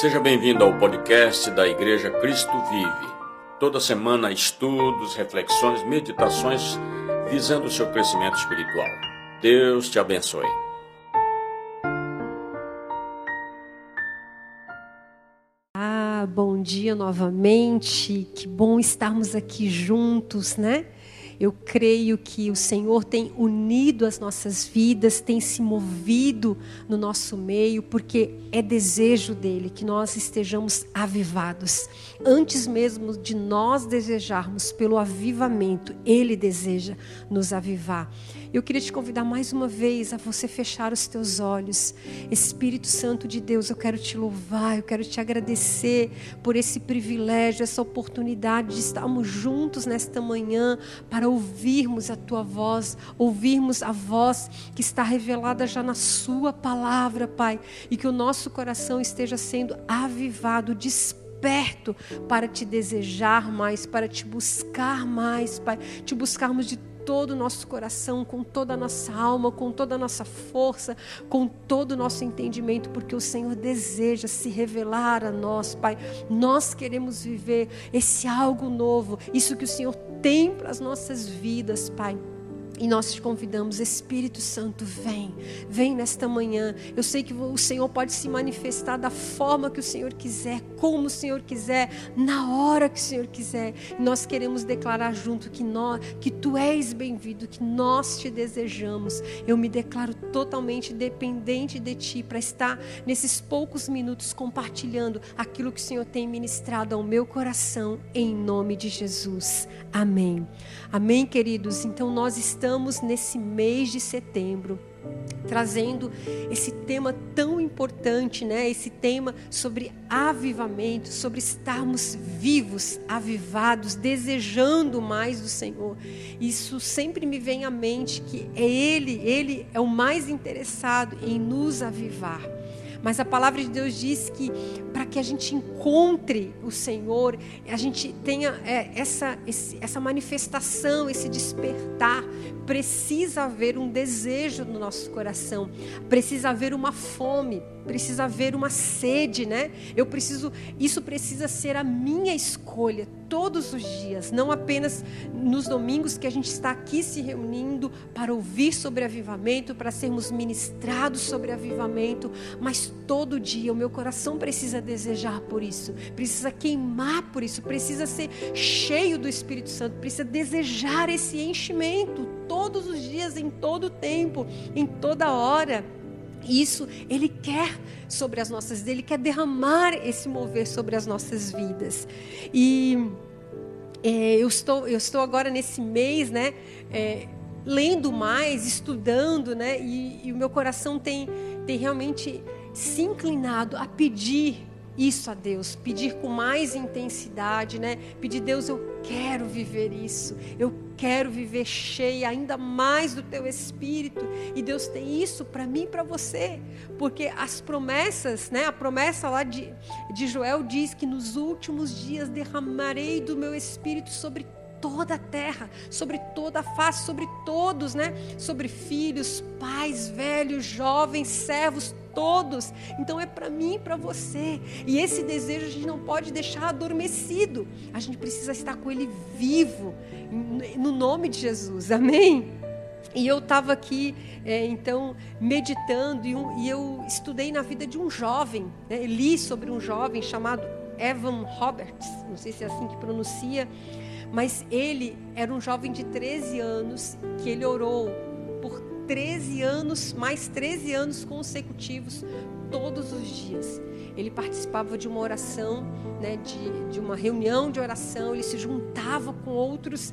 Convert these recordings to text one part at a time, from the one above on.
Seja bem-vindo ao podcast da Igreja Cristo Vive. Toda semana, estudos, reflexões, meditações visando o seu crescimento espiritual. Deus te abençoe. Ah, bom dia novamente. Que bom estarmos aqui juntos, né? Eu creio que o Senhor tem unido as nossas vidas, tem se movido no nosso meio, porque é desejo dele que nós estejamos avivados. Antes mesmo de nós desejarmos pelo avivamento, ele deseja nos avivar. Eu queria te convidar mais uma vez a você fechar os teus olhos. Espírito Santo de Deus, eu quero te louvar, eu quero te agradecer por esse privilégio, essa oportunidade de estarmos juntos nesta manhã para ouvirmos a tua voz, ouvirmos a voz que está revelada já na sua palavra, Pai, e que o nosso coração esteja sendo avivado, desperto para te desejar mais, para te buscar mais, Pai, te buscarmos de todo o nosso coração, com toda a nossa alma, com toda a nossa força, com todo o nosso entendimento, porque o Senhor deseja se revelar a nós, Pai. Nós queremos viver esse algo novo, isso que o Senhor tem para as nossas vidas, Pai. E nós te convidamos, Espírito Santo, vem, vem nesta manhã. Eu sei que o Senhor pode se manifestar da forma que o Senhor quiser, como o Senhor quiser, na hora que o Senhor quiser. E nós queremos declarar junto que nós, que tu és bem-vindo, que nós te desejamos. Eu me declaro totalmente dependente de ti para estar nesses poucos minutos compartilhando aquilo que o Senhor tem ministrado ao meu coração em nome de Jesus. Amém. Amém, queridos. Então nós estamos estamos nesse mês de setembro trazendo esse tema tão importante, né? Esse tema sobre avivamento, sobre estarmos vivos, avivados, desejando mais do Senhor. Isso sempre me vem à mente que é ele, ele é o mais interessado em nos avivar. Mas a palavra de Deus diz que para que a gente encontre o Senhor, a gente tenha é, essa, esse, essa manifestação, esse despertar, precisa haver um desejo no nosso coração, precisa haver uma fome, precisa haver uma sede, né? Eu preciso, isso precisa ser a minha escolha todos os dias, não apenas nos domingos que a gente está aqui se reunindo para ouvir sobre avivamento, para sermos ministrados sobre avivamento, mas todo dia o meu coração precisa desejar por isso, precisa queimar por isso, precisa ser cheio do Espírito Santo, precisa desejar esse enchimento todos os dias, em todo tempo, em toda hora. Isso Ele quer sobre as nossas vidas, Ele quer derramar esse mover sobre as nossas vidas. E é, eu, estou, eu estou agora nesse mês, né? É, lendo mais, estudando, né? E, e o meu coração tem, tem realmente se inclinado a pedir isso a Deus, pedir com mais intensidade, né? Pedir, Deus, eu quero viver isso, eu quero viver cheia ainda mais do teu espírito. E Deus tem isso para mim e para você, porque as promessas, né? A promessa lá de, de Joel diz que nos últimos dias derramarei do meu espírito sobre toda a terra, sobre toda a face, sobre todos, né? Sobre filhos, pais, velhos, jovens, servos, todos. Então é para mim e para você. E esse desejo a gente não pode deixar adormecido. A gente precisa estar com ele vivo, no nome de Jesus. Amém? E eu estava aqui, é, então, meditando, e, um, e, eu estudei na vida de um jovem, né? li sobre um jovem chamado Evan Roberts, não sei se é assim que pronuncia, mas ele era um jovem de 13 anos que ele orou por 13 anos, mais 13 anos consecutivos, todos os dias. Ele participava de uma oração, né, de, de uma reunião de oração, ele se juntava com outros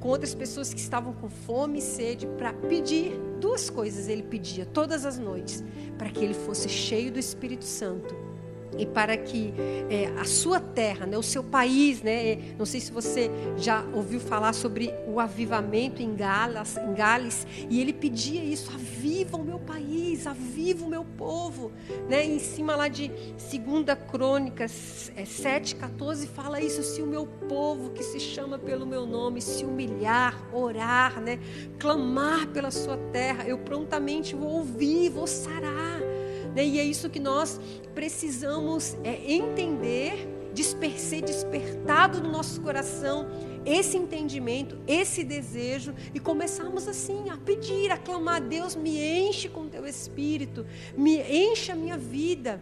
com outras pessoas que estavam com fome e sede para pedir duas coisas ele pedia todas as noites para que ele fosse cheio do Espírito Santo e para que é, a sua terra, né, o seu país, né, não sei se você já ouviu falar sobre o avivamento em Gales, em Gales e ele pedia isso: aviva o meu país, aviva o meu povo, né, em cima lá de 2 Crônicas é, 7,14 fala isso: se o meu povo que se chama pelo meu nome se humilhar, orar, né, clamar pela sua terra, eu prontamente vou ouvir, vou sarar Né? E é isso que nós precisamos é, entender, desper ser despertado no nosso coração esse entendimento, esse desejo e começarmos assim a pedir, a clamar: Deus, me enche com teu espírito, me enche a minha vida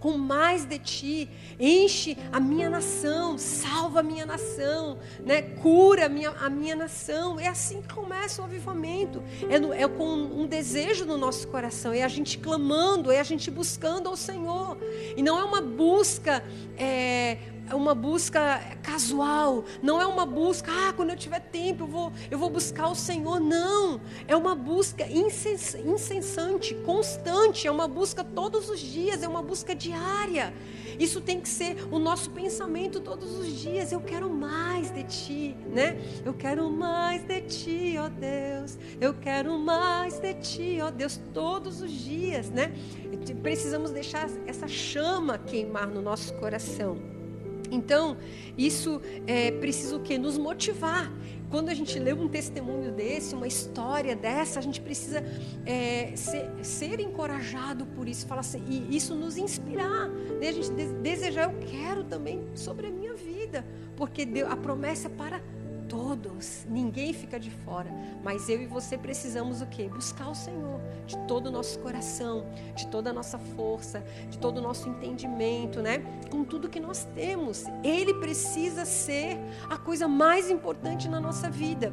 com mais de ti, enche a minha nação, salva a minha nação, né? cura a minha, a minha nação. É assim que começa o avivamento. É, no, é com um desejo no nosso coração, é a gente clamando, é a gente buscando ao Senhor. E não é uma busca é, uma busca casual, não é uma busca, ah, quando eu tiver tempo eu vou, eu vou buscar o Senhor. Não, é uma busca incessante, constante, é uma busca todos os dias, é uma busca diária. Isso tem que ser o nosso pensamento todos os dias. Eu quero mais de ti, né? Eu quero mais de ti, ó Deus. Eu quero mais de ti, ó Deus, todos os dias, né? Precisamos deixar essa chama queimar no nosso coração. Então, isso é preciso o quê? Nos motivar. Quando a gente lê um testemunho desse, uma história dessa, a gente precisa é, ser, ser, encorajado por isso, falar assim, e isso nos inspirar, né? a gente desejar, eu quero também sobre a minha vida, porque a promessa é para todos, ninguém fica de fora. Mas eu e você precisamos o quê? Buscar o Senhor de todo o nosso coração, de toda a nossa força, de todo o nosso entendimento, né? Com tudo que nós temos. Ele precisa ser a coisa mais importante na nossa vida.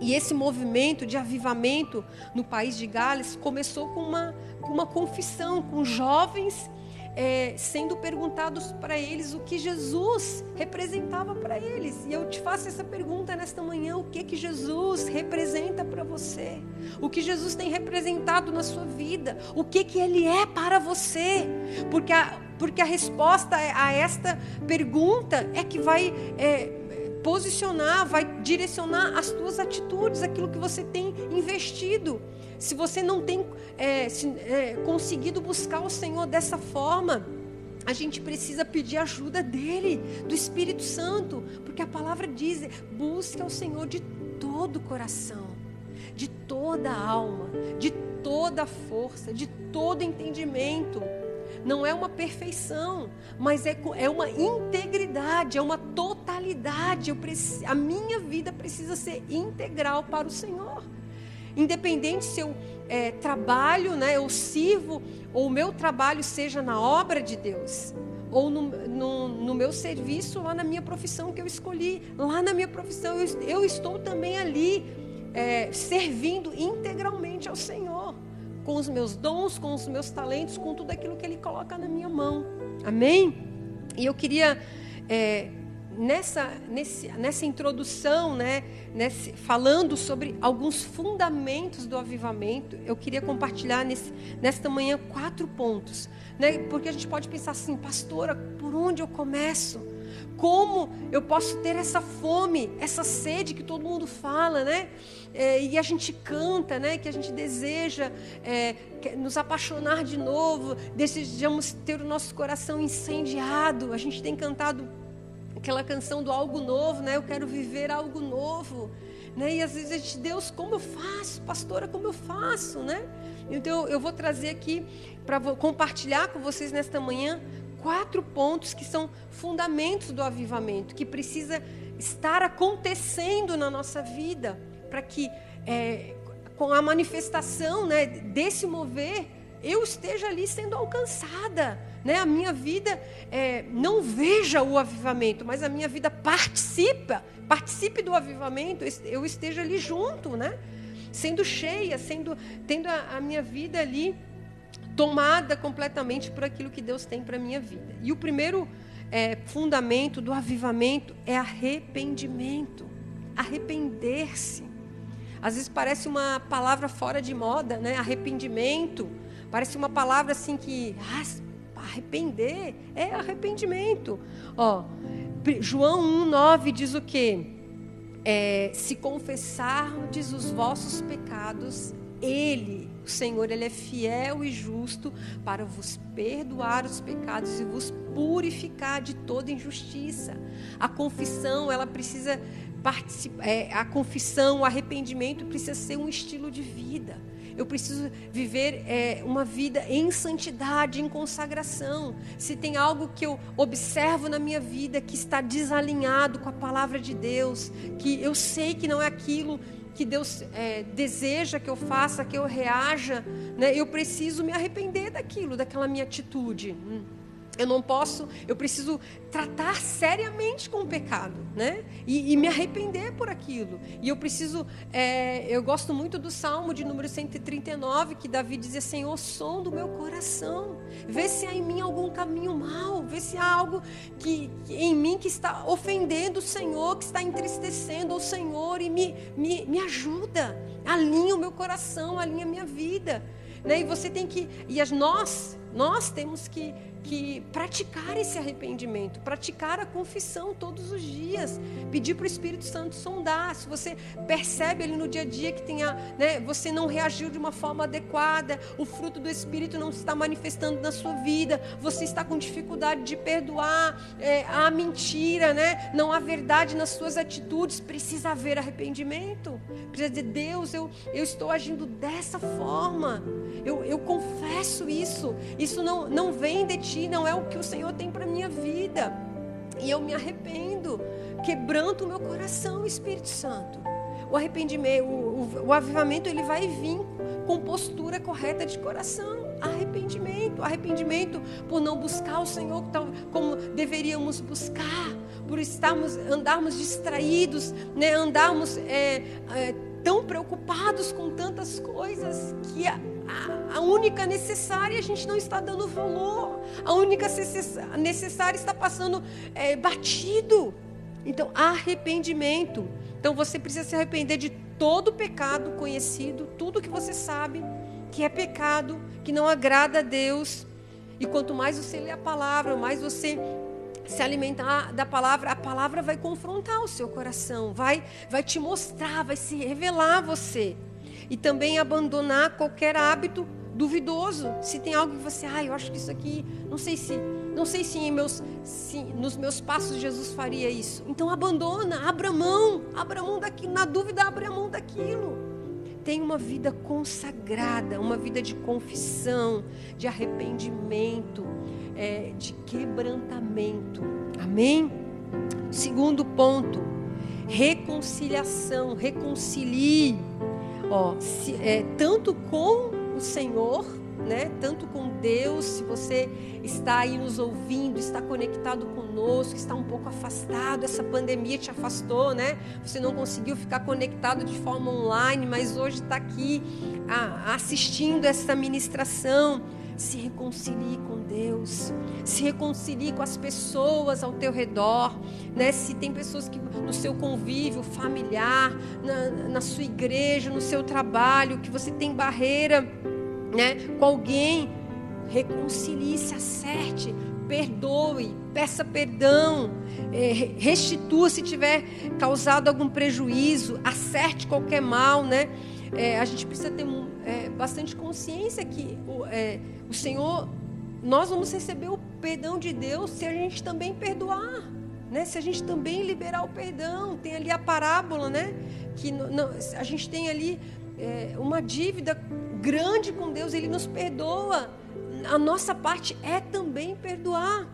E esse movimento de avivamento no país de Gales começou com uma, com uma confissão, com jovens é, sendo perguntados para eles o que Jesus representava para eles. E eu te faço essa pergunta nesta manhã: o que que Jesus representa para você? O que Jesus tem representado na sua vida? O que que Ele é para você? Porque a, porque a resposta a esta pergunta é que vai é, posicionar, vai direcionar as tuas atitudes, aquilo que você tem investido. Se você não tem é, é, conseguido buscar o Senhor dessa forma, a gente precisa pedir ajuda dele, do Espírito Santo, porque a palavra diz: busque ao Senhor de todo o coração, de toda a alma, de toda a força, de todo entendimento. Não é uma perfeição, mas é, é uma integridade, é uma totalidade. A minha vida precisa ser integral para o Senhor. Independente se eu é, trabalho, né, eu sirvo, ou o meu trabalho seja na obra de Deus, ou no, no, no, meu serviço, lá na minha profissão que eu escolhi, lá na minha profissão, eu, eu estou também ali, é, servindo integralmente ao Senhor, com os meus dons, com os meus talentos, com tudo aquilo que Ele coloca na minha mão. Amém? E eu queria. É, nessa, nesse, nessa introdução, né, nesse, falando sobre alguns fundamentos do avivamento, eu queria compartilhar nesse, nesta manhã quatro pontos. Né, porque a gente pode pensar assim, pastora, por onde eu começo? Como eu posso ter essa fome, essa sede que todo mundo fala, né? É, e a gente canta, né? Que a gente deseja é, nos apaixonar de novo, desejamos ter o nosso coração incendiado. A gente tem cantado aquela canção do algo novo, né? Eu quero viver algo novo. Né? E às vezes a gente, Deus, como eu faço? Pastora, como eu faço? Né? Então eu vou trazer aqui para compartilhar com vocês nesta manhã quatro pontos que são fundamentos do avivamento, que precisa estar acontecendo na nossa vida, para que é, com a manifestação né, desse mover, eu esteja ali sendo alcançada né, a minha vida é, não veja o avivamento, mas a minha vida participa, participe do avivamento, eu esteja ali junto, né? Sendo cheia, sendo, tendo a, a minha vida ali tomada completamente por aquilo que Deus tem para a minha vida. E o primeiro é, fundamento do avivamento é arrependimento. Arrepender-se. Às vezes parece uma palavra fora de moda, né? Arrependimento. Parece uma palavra assim que ah, Arrepender é arrependimento. Ó, João 1,9 diz o quê? É, se confessardes os vossos pecados, Ele, o Senhor, Ele é fiel e justo para vos perdoar os pecados e vos purificar de toda injustiça. A confissão, ela precisa é, a confissão, o arrependimento precisa ser um estilo de vida. Eu preciso viver é, uma vida em santidade, em consagração. Se tem algo que eu observo na minha vida que está desalinhado com a palavra de Deus, que eu sei que não é aquilo que Deus é, deseja que eu faça, que eu reaja, né? eu preciso me arrepender daquilo, daquela minha atitude. Hum. Eu não posso, eu preciso tratar seriamente com o pecado, né? E, e me arrepender por aquilo. E eu preciso, é, eu gosto muito do Salmo de número 139, que Davi dizia: Senhor, som do meu coração, vê se há em mim algum caminho mal, vê se há algo que, que em mim que está ofendendo o Senhor, que está entristecendo o Senhor, e me, me, me ajuda, alinha o meu coração, alinha a minha vida. Né? E você tem que, e as nós, nós temos que que praticar esse arrependimento, praticar a confissão todos os dias, pedir para o Espírito Santo sondar. Se você percebe ali no dia a dia que tenha, né, você não reagiu de uma forma adequada, o fruto do Espírito não está manifestando na sua vida, você está com dificuldade de perdoar, é, há mentira, né, não há verdade nas suas atitudes, precisa haver arrependimento. Precisa dizer, Deus, eu, eu estou agindo dessa forma, eu, eu confesso isso, isso não, não vem de ti ti, não é o que o Senhor tem para minha vida. E eu me arrependo, quebranto o meu coração, Espírito Santo. O arrependimento, o, o, o avivamento, ele vai vir com postura correta de coração. Arrependimento, arrependimento por não buscar o Senhor como deveríamos buscar, por estarmos, andarmos distraídos, né? andarmos é, é, tão preocupados com tantas coisas que a, única necessária a gente não está dando valor, a única necessária está passando é, batido. Então, arrependimento. Então, você precisa se arrepender de todo pecado conhecido, tudo que você sabe que é pecado, que não agrada a Deus. E quanto mais você lê a palavra, mais você se alimentar da palavra, a palavra vai confrontar o seu coração, vai, vai te mostrar, vai se revelar a você. E também abandonar qualquer hábito duvidoso. Se tem algo que você, ah, eu acho que isso aqui, não sei se, não sei se, meus, se nos meus passos Jesus faria isso. Então abandona, abra mão, abra mão daquilo, na dúvida abra mão daquilo. Tem uma vida consagrada, uma vida de confissão, de arrependimento é, de quebrantamento. Amém? Segundo ponto, reconciliação. Reconcilie, ó, se, é, tanto com o Senhor, né? Tanto com Deus, se você está aí nos ouvindo, está conectado conosco, está um pouco afastado, essa pandemia te afastou, né? Você não conseguiu ficar conectado de forma online, mas hoje está aqui a, assistindo essa ministração se reconcilie com Deus, se reconcilie com as pessoas ao teu redor, né? Se tem pessoas que no seu convívio familiar, na, na sua igreja, no seu trabalho, que você tem barreira, né? Com alguém, reconcilie, se acerte, perdoe, peça perdão, é, restitua se tiver causado algum prejuízo, acerte qualquer mal, né? É, a gente precisa ter é, bastante consciência que é, o Senhor, nós vamos receber o perdão de Deus se a gente também perdoar. Né? Se a gente também liberar o perdão, tem ali a parábola, né? Que a gente tem ali é, uma dívida grande com Deus, Ele nos perdoa. A nossa parte é também perdoar.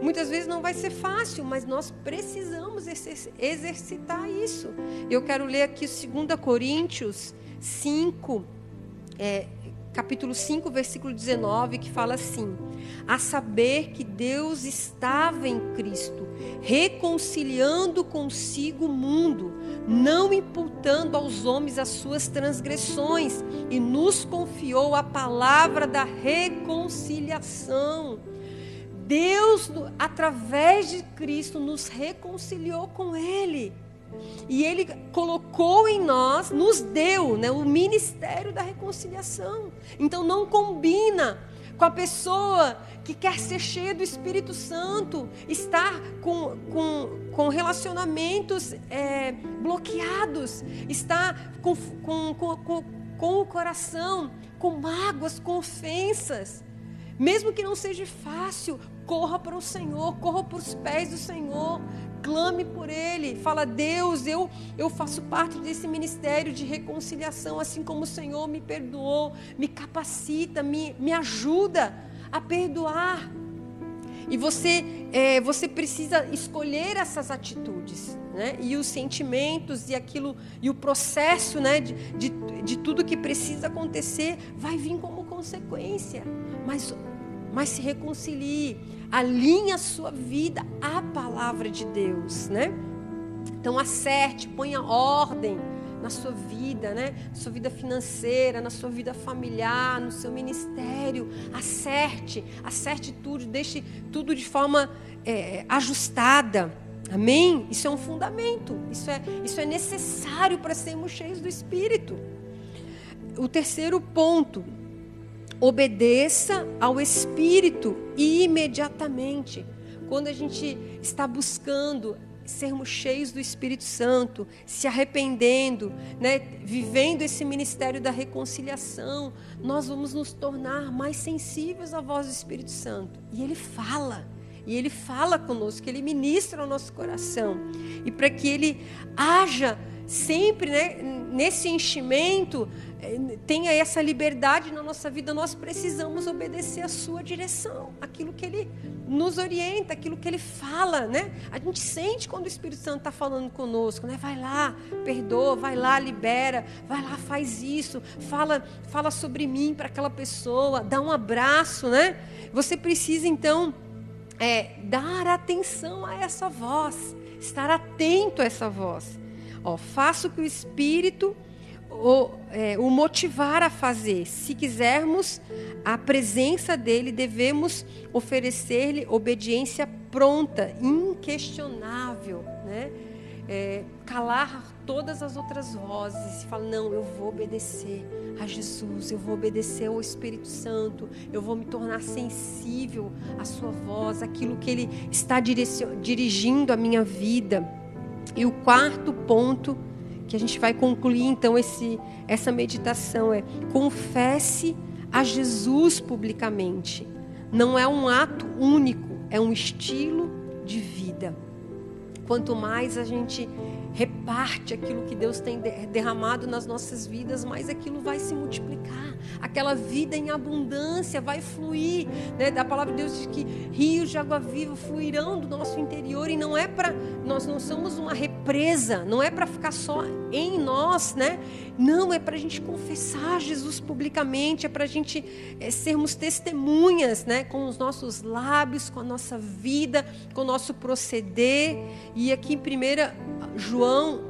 Muitas vezes não vai ser fácil, mas nós precisamos exercitar isso. Eu quero ler aqui 2 Coríntios 5, é, capítulo 5, versículo 19, que fala assim: A saber que Deus estava em Cristo, reconciliando consigo o mundo, não imputando aos homens as suas transgressões, e nos confiou a palavra da reconciliação. Deus, através de Cristo, nos reconciliou com Ele. E Ele colocou em nós, nos deu né, o ministério da reconciliação. Então não combina com a pessoa que quer ser cheia do Espírito Santo, estar com, com, com relacionamentos é, bloqueados, estar com, com, com, com o coração, com mágoas, com ofensas. Mesmo que não seja fácil, corra para o Senhor, corra para os pés do Senhor, clame por Ele. Fala, Deus, eu, eu faço parte desse ministério de reconciliação, assim como o Senhor me perdoou, me capacita, me, me ajuda a perdoar. E você, é, você precisa escolher essas atitudes, né? E os sentimentos e aquilo e o processo, né? De, de, de tudo que precisa acontecer vai vir como consequência. Mas, mas se reconcilie, alinhe a sua vida à palavra de Deus, né? Então acerte, ponha ordem na sua vida, né? Na sua vida financeira, na sua vida familiar, no seu ministério. Acerte, acerte tudo, deixe tudo de forma é, ajustada. Amém? Isso é um fundamento. Isso é, isso é necessário para sermos cheios do Espírito. O terceiro ponto. Obedeça ao Espírito imediatamente. Quando a gente está buscando sermos cheios do Espírito Santo, se arrependendo, né, vivendo esse ministério da reconciliação, nós vamos nos tornar mais sensíveis à voz do Espírito Santo. E ele fala, e ele fala conosco, ele ministra ao nosso coração. E para que ele haja sempre né, nesse enchimento, eh, tenha essa liberdade na nossa vida, nós precisamos obedecer a sua direção, aquilo que ele nos orienta, aquilo que ele fala, né? A gente sente quando o Espírito Santo está falando conosco, né? Vai lá, perdoa, vai lá, libera, vai lá, faz isso, fala, fala sobre mim para aquela pessoa, dá um abraço, né? Você precisa então é, dar atenção a essa voz, estar atento a essa voz. Ó, faça o que o Espírito o, é, o motivar a fazer. Se quisermos a presença dele, devemos oferecer-lhe obediência pronta, inquestionável, né? É, calar todas as outras vozes e falar: não, eu vou obedecer a Jesus, eu vou obedecer ao Espírito Santo, eu vou me tornar sensível à Sua voz, aquilo que Ele está dirigindo a minha vida. E o quarto ponto que a gente vai concluir então esse, essa meditação é confesse a Jesus publicamente. Não é um ato único, é um estilo de vida. Quanto mais a gente reparte aquilo que Deus tem derramado nas nossas vidas, mais aquilo vai se multiplicar. Aquela vida em abundância vai fluir. Né? A palavra de Deus diz que rios de água viva fluirão do nosso interior e não é para nós não somos uma represa, não é para ficar só em nós, né? Não é para a gente confessar Jesus publicamente, é para a gente é, sermos testemunhas, né? Com os nossos lábios, com a nossa vida, com o nosso proceder. E aqui em primeira João,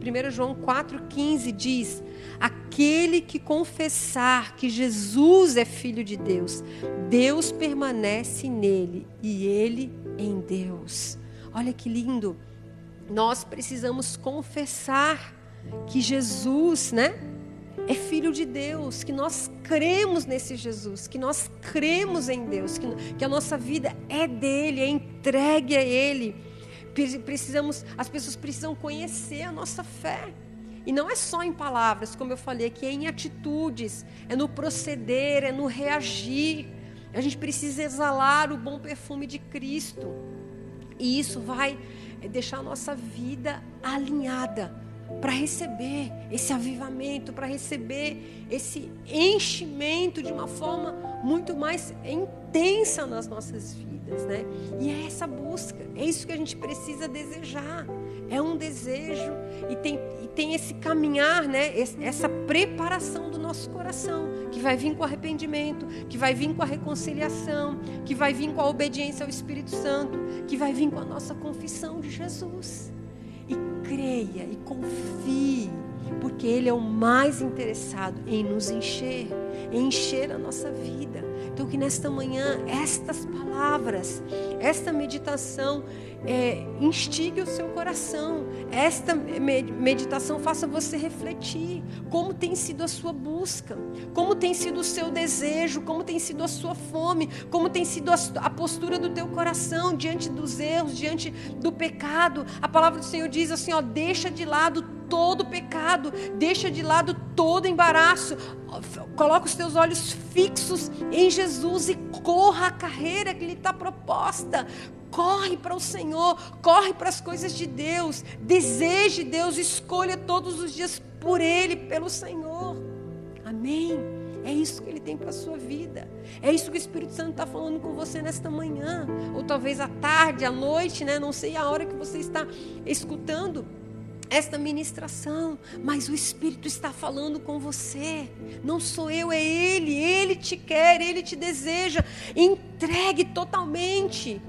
1 João 4,15 diz: Aquele que confessar que Jesus é Filho de Deus, Deus permanece nele e ele em Deus. Olha que lindo. Nós precisamos confessar que Jesus, né? É filho de Deus, que nós cremos nesse Jesus, que nós cremos em Deus, que, que a nossa vida é dele, é entregue a Ele Precisamos, as pessoas precisam conhecer a nossa fé. E não é só em palavras, como eu falei, que é em atitudes, é no proceder, é no reagir. A gente precisa exalar o bom perfume de Cristo. E isso vai deixar a nossa vida alinhada para receber esse avivamento, para receber esse enchimento de uma forma muito mais intensa nas nossas vidas né? E é essa busca, é isso que a gente precisa desejar. É um desejo e tem, e tem esse caminhar, né? Essa preparação do nosso coração, que vai vir com arrependimento, que vai vir com a reconciliação, que vai vir com a obediência ao Espírito Santo, que vai vir com a nossa confissão de Jesus. E creia e confie, porque Ele é o mais interessado em nos encher, em encher a nossa vida. Então, que nesta manhã, estas palavras, esta meditação é, instigue o seu coração. Esta meditação faça você refletir como tem sido a sua busca, como tem sido o seu desejo, como tem sido a sua fome, como tem sido a, a postura do teu coração diante dos erros, diante do pecado. A palavra do Senhor diz assim: ó, deixa de lado todo pecado, deixa de lado todo embaraço, Coloca os teus olhos fixos em Jesus e corra a carreira que lhe está proposta. Corre para o Senhor, corre para as coisas de Deus, deseje Deus, escolha todos os dias por Ele, pelo Senhor. Amém. É isso que Ele tem para a sua vida. É isso que o Espírito Santo está falando com você nesta manhã. Ou talvez à tarde, à noite, né? Não sei a hora que você está escutando esta ministração, mas o Espírito está falando com você. Não sou eu, é Ele. Ele te quer, Ele te deseja. Entregue totalmente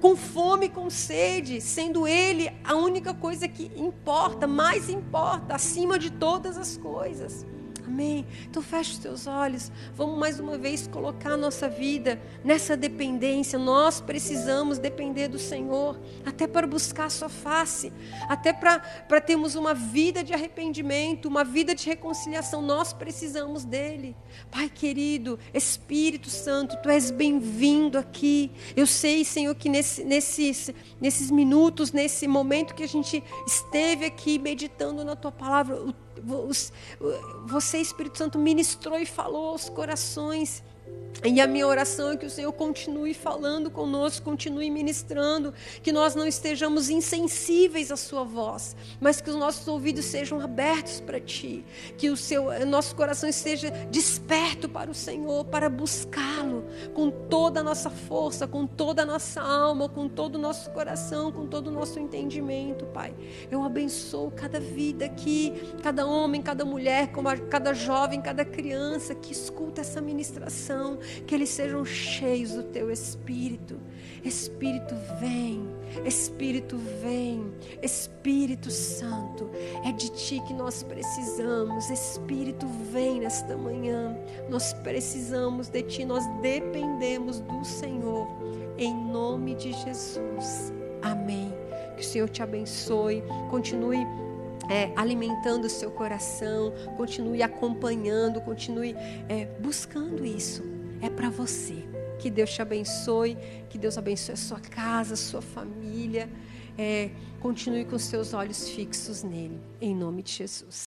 com fome, com sede, sendo Ele a única coisa que importa, mais importa, acima de todas as coisas. Amém? Então feche os teus olhos. Vamos mais uma vez colocar a nossa vida nessa dependência. Nós precisamos depender do Senhor, até para buscar a sua face, até para, termos uma vida de arrependimento, uma vida de reconciliação. Nós precisamos dele. Pai querido, Espírito Santo, tu és bem-vindo aqui. Eu sei, Senhor, que nesse, nesses, nesses minutos, nesse momento que a gente esteve aqui meditando na tua palavra, o você, Espírito Santo, ministrou e falou aos corações. E a minha oração é que o Senhor continue falando conosco, continue ministrando, que nós não estejamos insensíveis à Sua voz, mas que os nossos ouvidos sejam abertos para Ti, que o seu, nosso coração esteja desperto para o Senhor, para buscá-lo com toda a nossa força, com toda a nossa alma, com todo o nosso coração, com todo o nosso entendimento, Pai. Eu abençoo cada vida aqui, cada homem, cada mulher, cada jovem, cada criança que escuta essa ministração que eles sejam cheios do teu Espírito. Espírito vem, Espírito vem, Espírito Santo, é de ti que nós precisamos. Espírito vem nesta manhã, nós precisamos de ti, nós dependemos do Senhor, em nome de Jesus. Amém. Que o Senhor te abençoe, continue é, alimentando o seu coração, continue acompanhando, continue é, buscando isso é para você. Que Deus te abençoe, que Deus abençoe a sua casa, a sua família. É, continue com seus olhos fixos nele, em nome de Jesus.